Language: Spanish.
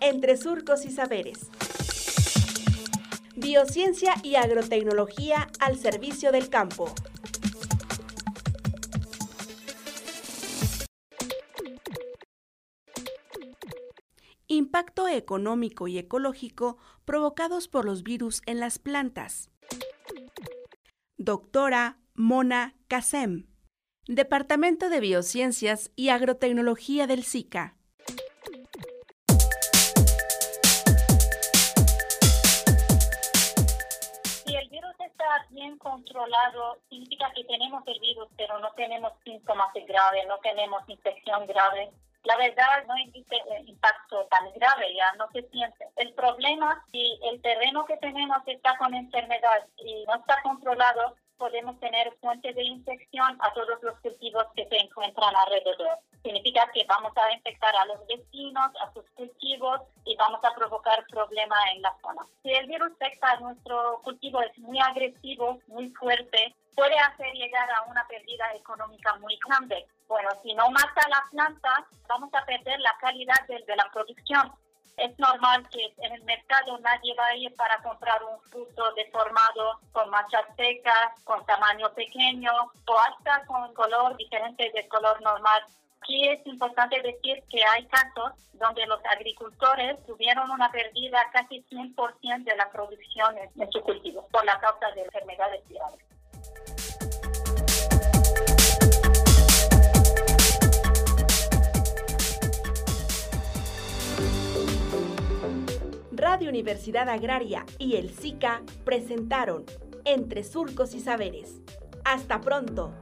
entre surcos y saberes. Biociencia y agrotecnología al servicio del campo. Impacto económico y ecológico provocados por los virus en las plantas. Doctora Mona Kasem, Departamento de Biociencias y Agrotecnología del SICA. Bien controlado, significa que tenemos el virus, pero no tenemos síntomas graves, no tenemos infección grave la verdad no existe impacto tan grave, ya no se siente. El problema, si el terreno que tenemos está con enfermedad y no está controlado, podemos tener fuentes de infección a todos los cultivos que se encuentran alrededor. Significa que vamos a infectar a los vecinos, a sus cultivos problemas en la zona. Si el virus afecta a nuestro cultivo es muy agresivo, muy fuerte, puede hacer llegar a una pérdida económica muy grande. Bueno, si no mata la planta, vamos a perder la calidad de, la producción. Es normal que en el mercado nadie va a ir para comprar un fruto deformado con manchas secas, con tamaño pequeño o hasta con color diferente del color normal. Aquí es importante decir que hay casos donde los agricultores tuvieron una pérdida casi 100% de la producción en su cultivo por la causa de enfermedades virales. Radio Universidad Agraria y el SICA presentaron Entre Surcos y Saberes. Hasta pronto.